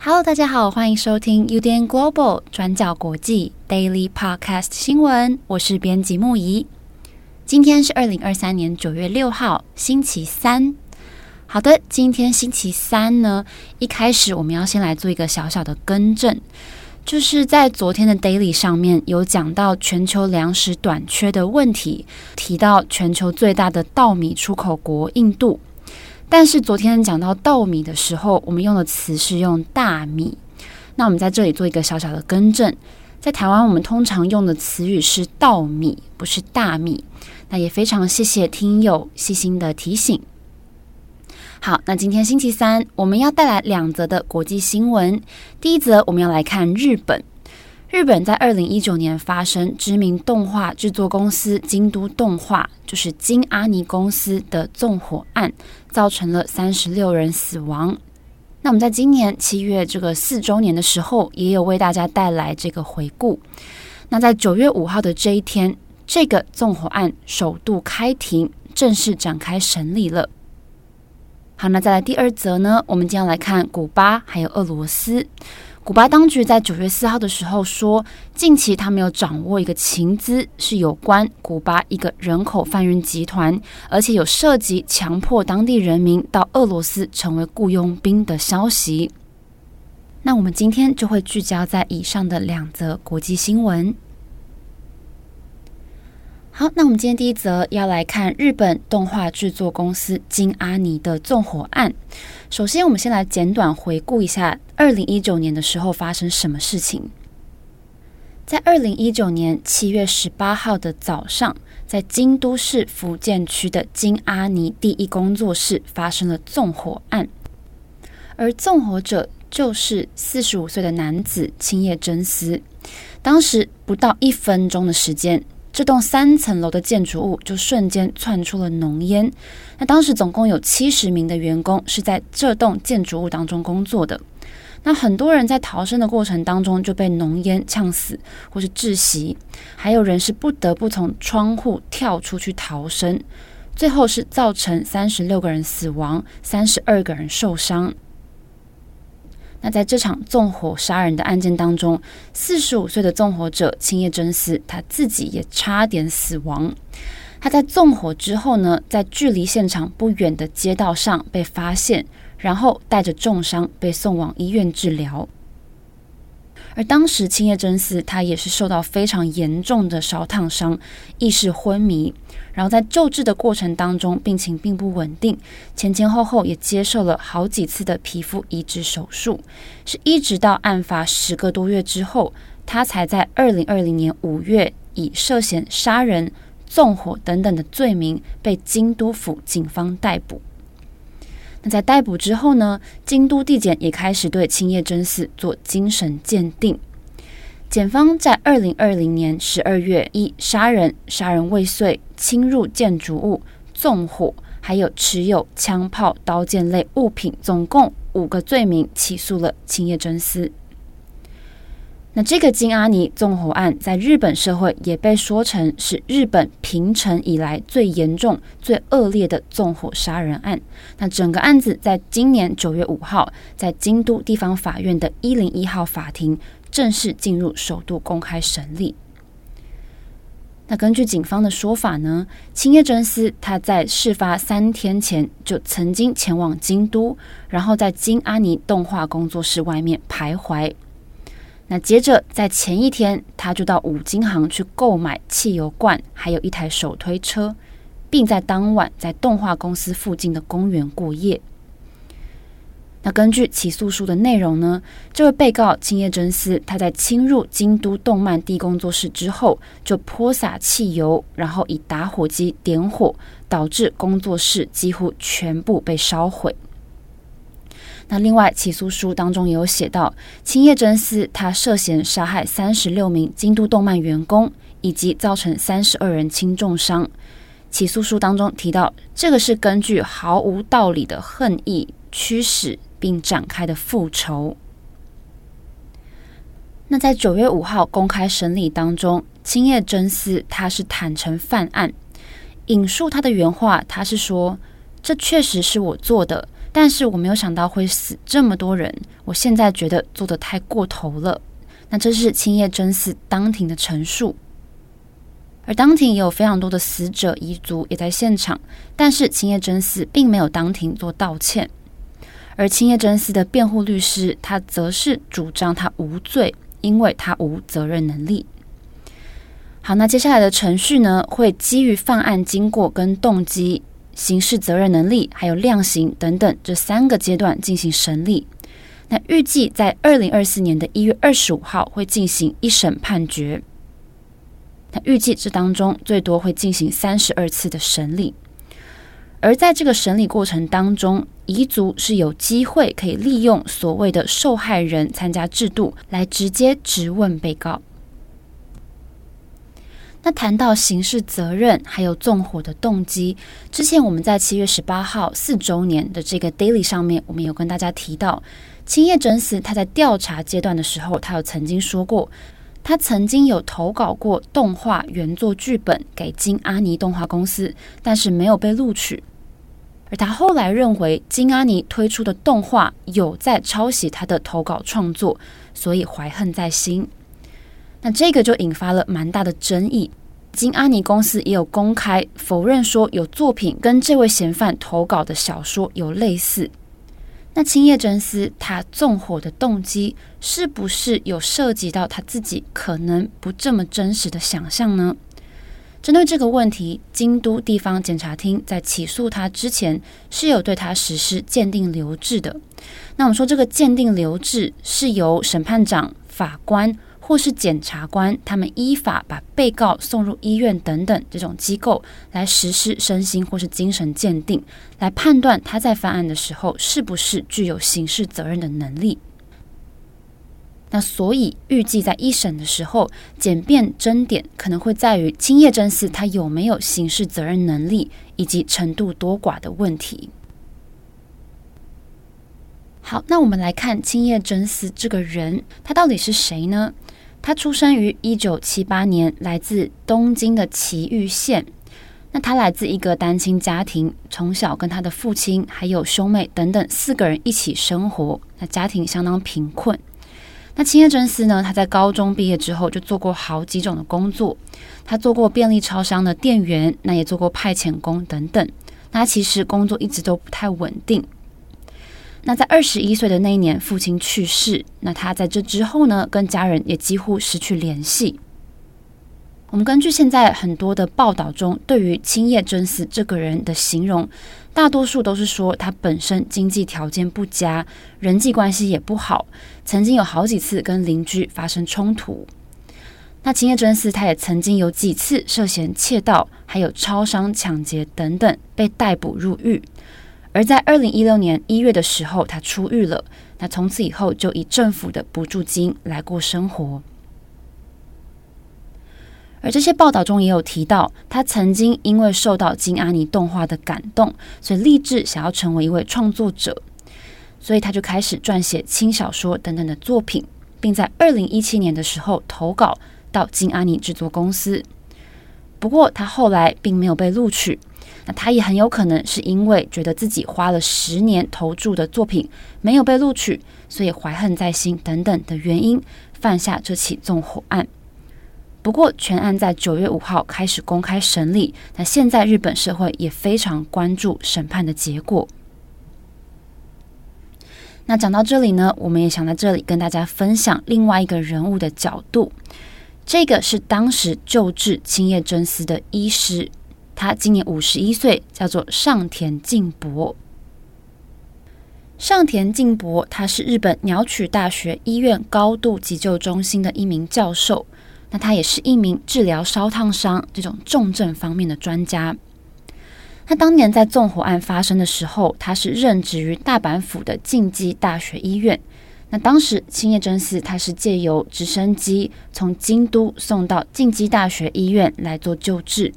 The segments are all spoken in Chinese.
Hello，大家好，欢迎收听 UDN Global 转角国际 Daily Podcast 新闻，我是编辑木仪。今天是二零二三年九月六号，星期三。好的，今天星期三呢，一开始我们要先来做一个小小的更正，就是在昨天的 Daily 上面有讲到全球粮食短缺的问题，提到全球最大的稻米出口国印度，但是昨天讲到稻米的时候，我们用的词是用大米。那我们在这里做一个小小的更正，在台湾我们通常用的词语是稻米，不是大米。那也非常谢谢听友细心的提醒。好，那今天星期三，我们要带来两则的国际新闻。第一则，我们要来看日本。日本在二零一九年发生知名动画制作公司京都动画，就是京阿尼公司的纵火案，造成了三十六人死亡。那我们在今年七月这个四周年的时候，也有为大家带来这个回顾。那在九月五号的这一天，这个纵火案首度开庭，正式展开审理了。好，那再来第二则呢？我们将来看古巴还有俄罗斯。古巴当局在九月四号的时候说，近期他们有掌握一个情资，是有关古巴一个人口贩运集团，而且有涉及强迫当地人民到俄罗斯成为雇佣兵的消息。那我们今天就会聚焦在以上的两则国际新闻。好，那我们今天第一则要来看日本动画制作公司京阿尼的纵火案。首先，我们先来简短回顾一下二零一九年的时候发生什么事情。在二零一九年七月十八号的早上，在京都市福建区的京阿尼第一工作室发生了纵火案，而纵火者就是四十五岁的男子青叶真司。当时不到一分钟的时间。这栋三层楼的建筑物就瞬间窜出了浓烟。那当时总共有七十名的员工是在这栋建筑物当中工作的。那很多人在逃生的过程当中就被浓烟呛死或是窒息，还有人是不得不从窗户跳出去逃生。最后是造成三十六个人死亡，三十二个人受伤。那在这场纵火杀人的案件当中，四十五岁的纵火者青叶真司他自己也差点死亡。他在纵火之后呢，在距离现场不远的街道上被发现，然后带着重伤被送往医院治疗。而当时青叶真司他也是受到非常严重的烧烫伤，意识昏迷。然后在救治的过程当中，病情并不稳定，前前后后也接受了好几次的皮肤移植手术，是一直到案发十个多月之后，他才在二零二零年五月以涉嫌杀人、纵火等等的罪名被京都府警方逮捕。那在逮捕之后呢，京都地检也开始对青叶真司做精神鉴定。检方在二零二零年十二月以杀人、杀人未遂、侵入建筑物、纵火，还有持有枪炮、刀剑类物品，总共五个罪名起诉了青叶真司。那这个金阿尼纵火案在日本社会也被说成是日本平成以来最严重、最恶劣的纵火杀人案。那整个案子在今年九月五号，在京都地方法院的一零一号法庭正式进入首度公开审理。那根据警方的说法呢，青叶真司他在事发三天前就曾经前往京都，然后在京阿尼动画工作室外面徘徊。那接着，在前一天，他就到五金行去购买汽油罐，还有一台手推车，并在当晚在动画公司附近的公园过夜。那根据起诉书的内容呢，这位被告青叶真司，他在侵入京都动漫地工作室之后，就泼洒汽油，然后以打火机点火，导致工作室几乎全部被烧毁。那另外，起诉书当中也有写到，青叶真司他涉嫌杀害三十六名京都动漫员工，以及造成三十二人轻重伤。起诉书当中提到，这个是根据毫无道理的恨意驱使并展开的复仇。那在九月五号公开审理当中，青叶真司他是坦承犯案，引述他的原话，他是说：“这确实是我做的，但是我没有想到会死这么多人，我现在觉得做得太过头了。”那这是青叶真司当庭的陈述。而当庭也有非常多的死者遗族也在现场，但是青叶真司并没有当庭做道歉。而青叶真司的辩护律师，他则是主张他无罪，因为他无责任能力。好，那接下来的程序呢，会基于犯案经过跟动机、刑事责任能力，还有量刑等等这三个阶段进行审理。那预计在二零二四年的一月二十五号会进行一审判决。那预计这当中最多会进行三十二次的审理，而在这个审理过程当中，彝族是有机会可以利用所谓的受害人参加制度来直接质问被告。那谈到刑事责任还有纵火的动机，之前我们在七月十八号四周年的这个 daily 上面，我们有跟大家提到，青叶真司他在调查阶段的时候，他有曾经说过。他曾经有投稿过动画原作剧本给金阿尼动画公司，但是没有被录取。而他后来认为金阿尼推出的动画有在抄袭他的投稿创作，所以怀恨在心。那这个就引发了蛮大的争议。金阿尼公司也有公开否认说有作品跟这位嫌犯投稿的小说有类似。那青叶真司他纵火的动机是不是有涉及到他自己可能不这么真实的想象呢？针对这个问题，京都地方检察厅在起诉他之前是有对他实施鉴定留置的。那我们说这个鉴定留置是由审判长、法官。或是检察官，他们依法把被告送入医院等等这种机构来实施身心或是精神鉴定，来判断他在犯案的时候是不是具有刑事责任的能力。那所以预计在一审的时候，检辩争点可能会在于青叶真司他有没有刑事责任能力以及程度多寡的问题。好，那我们来看青叶真司这个人，他到底是谁呢？他出生于一九七八年，来自东京的埼玉县。那他来自一个单亲家庭，从小跟他的父亲还有兄妹等等四个人一起生活。那家庭相当贫困。那青叶真司呢？他在高中毕业之后就做过好几种的工作。他做过便利超商的店员，那也做过派遣工等等。那其实工作一直都不太稳定。那在二十一岁的那一年，父亲去世。那他在这之后呢，跟家人也几乎失去联系。我们根据现在很多的报道中，对于青叶真司这个人的形容，大多数都是说他本身经济条件不佳，人际关系也不好，曾经有好几次跟邻居发生冲突。那青叶真司他也曾经有几次涉嫌窃盗，还有超商抢劫等等，被逮捕入狱。而在二零一六年一月的时候，他出狱了。那从此以后就以政府的补助金来过生活。而这些报道中也有提到，他曾经因为受到金阿尼动画的感动，所以立志想要成为一位创作者，所以他就开始撰写轻小说等等的作品，并在二零一七年的时候投稿到金阿尼制作公司。不过他后来并没有被录取。那他也很有可能是因为觉得自己花了十年投注的作品没有被录取，所以怀恨在心等等的原因，犯下这起纵火案。不过，全案在九月五号开始公开审理。那现在日本社会也非常关注审判的结果。那讲到这里呢，我们也想在这里跟大家分享另外一个人物的角度。这个是当时救治青叶真司的医师。他今年五十一岁，叫做上田敬博。上田敬博，他是日本鸟取大学医院高度急救中心的一名教授。那他也是一名治疗烧烫伤这种重症方面的专家。他当年在纵火案发生的时候，他是任职于大阪府的近畿大学医院。那当时青叶真司他是借由直升机从京都送到近畿大学医院来做救治。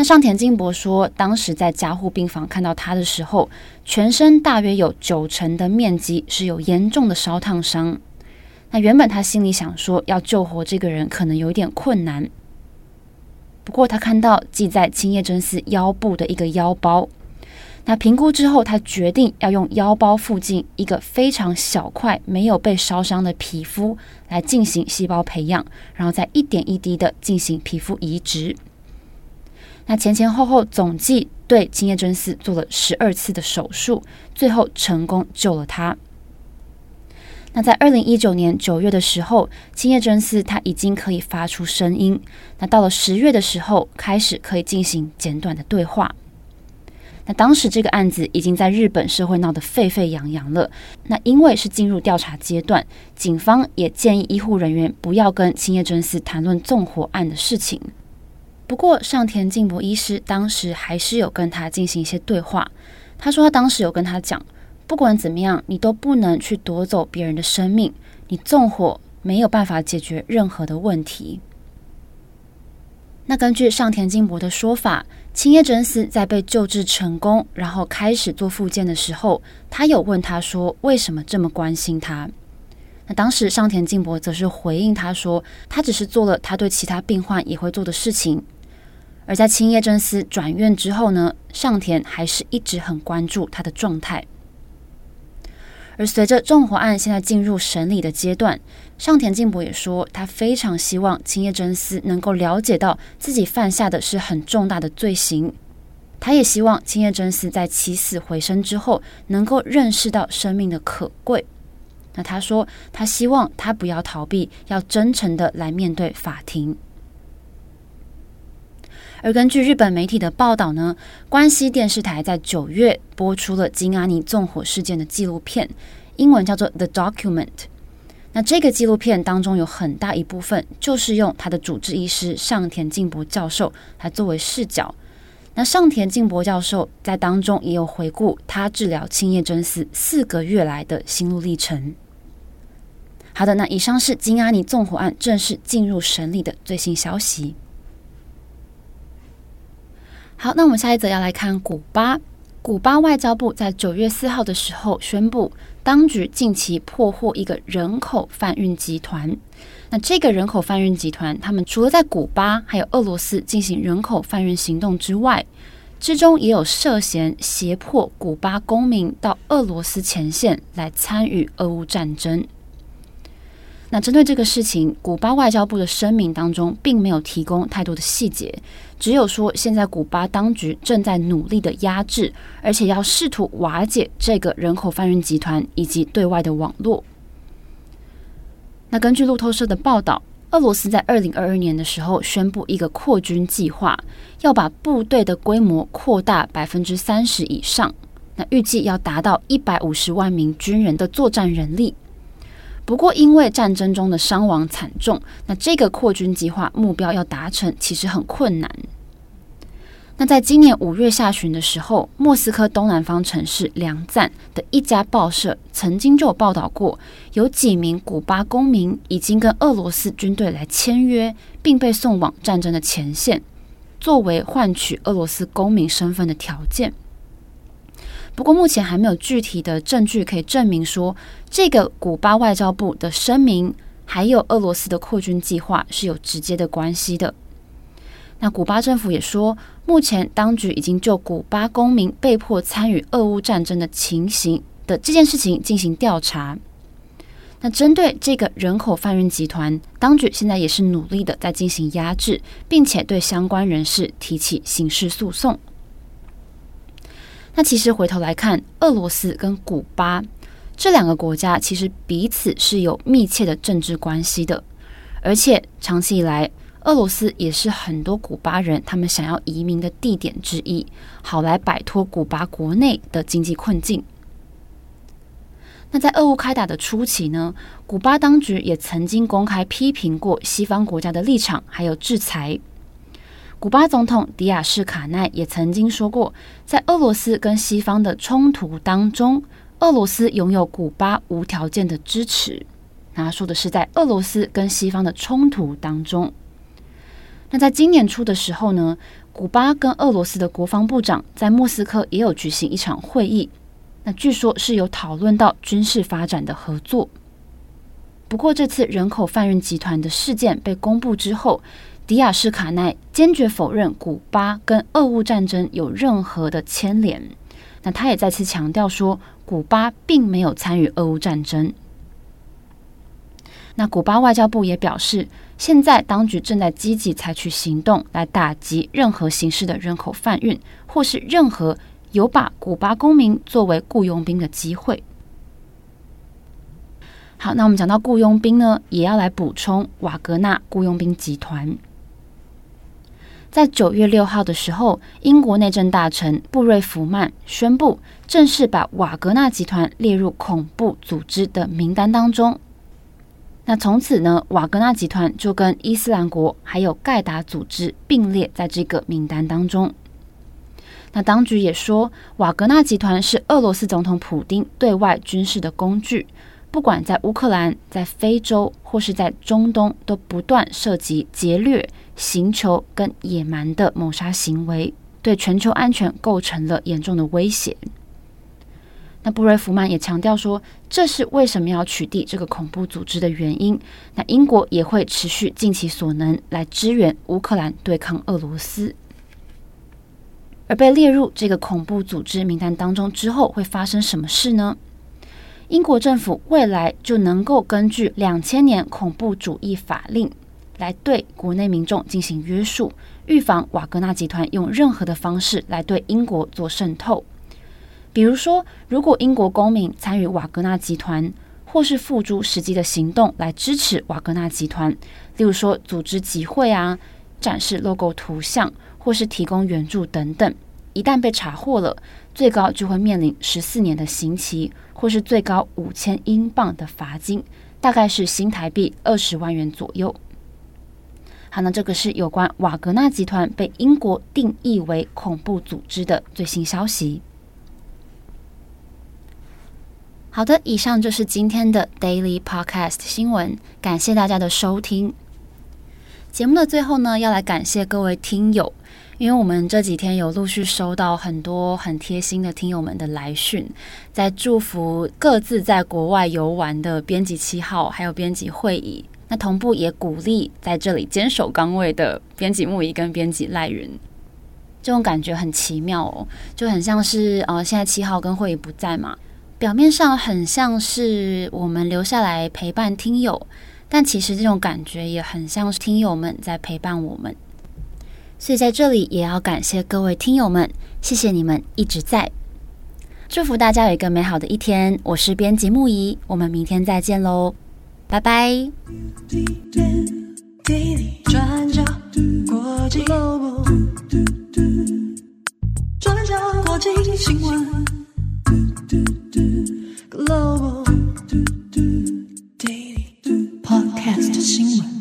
那上田金博说，当时在加护病房看到他的时候，全身大约有九成的面积是有严重的烧烫伤。那原本他心里想说，要救活这个人可能有点困难。不过他看到系在青叶真司腰部的一个腰包，那评估之后，他决定要用腰包附近一个非常小块没有被烧伤的皮肤来进行细胞培养，然后再一点一滴的进行皮肤移植。那前前后后总计对青叶真司做了十二次的手术，最后成功救了他。那在二零一九年九月的时候，青叶真司他已经可以发出声音。那到了十月的时候，开始可以进行简短的对话。那当时这个案子已经在日本社会闹得沸沸扬扬了。那因为是进入调查阶段，警方也建议医护人员不要跟青叶真司谈论纵火案的事情。不过，上田静博医师当时还是有跟他进行一些对话。他说，他当时有跟他讲，不管怎么样，你都不能去夺走别人的生命。你纵火没有办法解决任何的问题。那根据上田静博的说法，青叶真司在被救治成功，然后开始做复健的时候，他有问他说，为什么这么关心他？那当时上田静博则是回应他说，他只是做了他对其他病患也会做的事情。而在青叶真司转院之后呢，上田还是一直很关注他的状态。而随着纵火案现在进入审理的阶段，上田静博也说，他非常希望青叶真司能够了解到自己犯下的是很重大的罪行。他也希望青叶真司在起死回生之后，能够认识到生命的可贵。那他说，他希望他不要逃避，要真诚的来面对法庭。而根据日本媒体的报道呢，关西电视台在九月播出了金阿尼纵火事件的纪录片，英文叫做《The Document》。那这个纪录片当中有很大一部分就是用他的主治医师上田静博教授来作为视角。那上田静博教授在当中也有回顾他治疗青叶真司四个月来的心路历程。好的，那以上是金阿尼纵火案正式进入审理的最新消息。好，那我们下一则要来看古巴。古巴外交部在九月四号的时候宣布，当局近期破获一个人口贩运集团。那这个人口贩运集团，他们除了在古巴还有俄罗斯进行人口贩运行动之外，之中也有涉嫌胁迫古巴公民到俄罗斯前线来参与俄乌战争。那针对这个事情，古巴外交部的声明当中并没有提供太多的细节，只有说现在古巴当局正在努力的压制，而且要试图瓦解这个人口贩运集团以及对外的网络。那根据路透社的报道，俄罗斯在二零二二年的时候宣布一个扩军计划，要把部队的规模扩大百分之三十以上，那预计要达到一百五十万名军人的作战人力。不过，因为战争中的伤亡惨重，那这个扩军计划目标要达成其实很困难。那在今年五月下旬的时候，莫斯科东南方城市梁赞的一家报社曾经就有报道过，有几名古巴公民已经跟俄罗斯军队来签约，并被送往战争的前线，作为换取俄罗斯公民身份的条件。不过，目前还没有具体的证据可以证明说，这个古巴外交部的声明还有俄罗斯的扩军计划是有直接的关系的。那古巴政府也说，目前当局已经就古巴公民被迫参与俄乌战争的情形的这件事情进行调查。那针对这个人口贩运集团，当局现在也是努力的在进行压制，并且对相关人士提起刑事诉讼。那其实回头来看，俄罗斯跟古巴这两个国家其实彼此是有密切的政治关系的，而且长期以来，俄罗斯也是很多古巴人他们想要移民的地点之一，好来摆脱古巴国内的经济困境。那在俄乌开打的初期呢，古巴当局也曾经公开批评过西方国家的立场，还有制裁。古巴总统迪亚士卡奈也曾经说过，在俄罗斯跟西方的冲突当中，俄罗斯拥有古巴无条件的支持。那他说的是在俄罗斯跟西方的冲突当中。那在今年初的时候呢，古巴跟俄罗斯的国防部长在莫斯科也有举行一场会议，那据说是有讨论到军事发展的合作。不过这次人口贩运集团的事件被公布之后，迪亚斯卡奈坚决否认古巴跟俄乌战争有任何的牵连。那他也再次强调说，古巴并没有参与俄乌战争。那古巴外交部也表示，现在当局正在积极采取行动来打击任何形式的人口贩运，或是任何有把古巴公民作为雇佣兵的机会。好，那我们讲到雇佣兵呢，也要来补充瓦格纳雇佣兵集团。在九月六号的时候，英国内政大臣布瑞弗曼宣布正式把瓦格纳集团列入恐怖组织的名单当中。那从此呢，瓦格纳集团就跟伊斯兰国还有盖达组织并列在这个名单当中。那当局也说，瓦格纳集团是俄罗斯总统普丁对外军事的工具，不管在乌克兰、在非洲或是在中东，都不断涉及劫掠。行求跟野蛮的谋杀行为，对全球安全构成了严重的威胁。那布瑞弗曼也强调说，这是为什么要取缔这个恐怖组织的原因。那英国也会持续尽其所能来支援乌克兰对抗俄罗斯。而被列入这个恐怖组织名单当中之后，会发生什么事呢？英国政府未来就能够根据两千年恐怖主义法令。来对国内民众进行约束，预防瓦格纳集团用任何的方式来对英国做渗透。比如说，如果英国公民参与瓦格纳集团，或是付诸实际的行动来支持瓦格纳集团，例如说组织集会啊、展示 logo 图像，或是提供援助等等，一旦被查获了，最高就会面临十四年的刑期，或是最高五千英镑的罚金，大概是新台币二十万元左右。好，那这个是有关瓦格纳集团被英国定义为恐怖组织的最新消息。好的，以上就是今天的 Daily Podcast 新闻，感谢大家的收听。节目的最后呢，要来感谢各位听友，因为我们这几天有陆续收到很多很贴心的听友们的来讯，在祝福各自在国外游玩的编辑七号，还有编辑会议。那同步也鼓励在这里坚守岗位的编辑木仪跟编辑赖云，这种感觉很奇妙哦，就很像是呃，现在七号跟会议不在嘛，表面上很像是我们留下来陪伴听友，但其实这种感觉也很像是听友们在陪伴我们，所以在这里也要感谢各位听友们，谢谢你们一直在。祝福大家有一个美好的一天，我是编辑木仪，我们明天再见喽，拜拜。Podcast 新闻。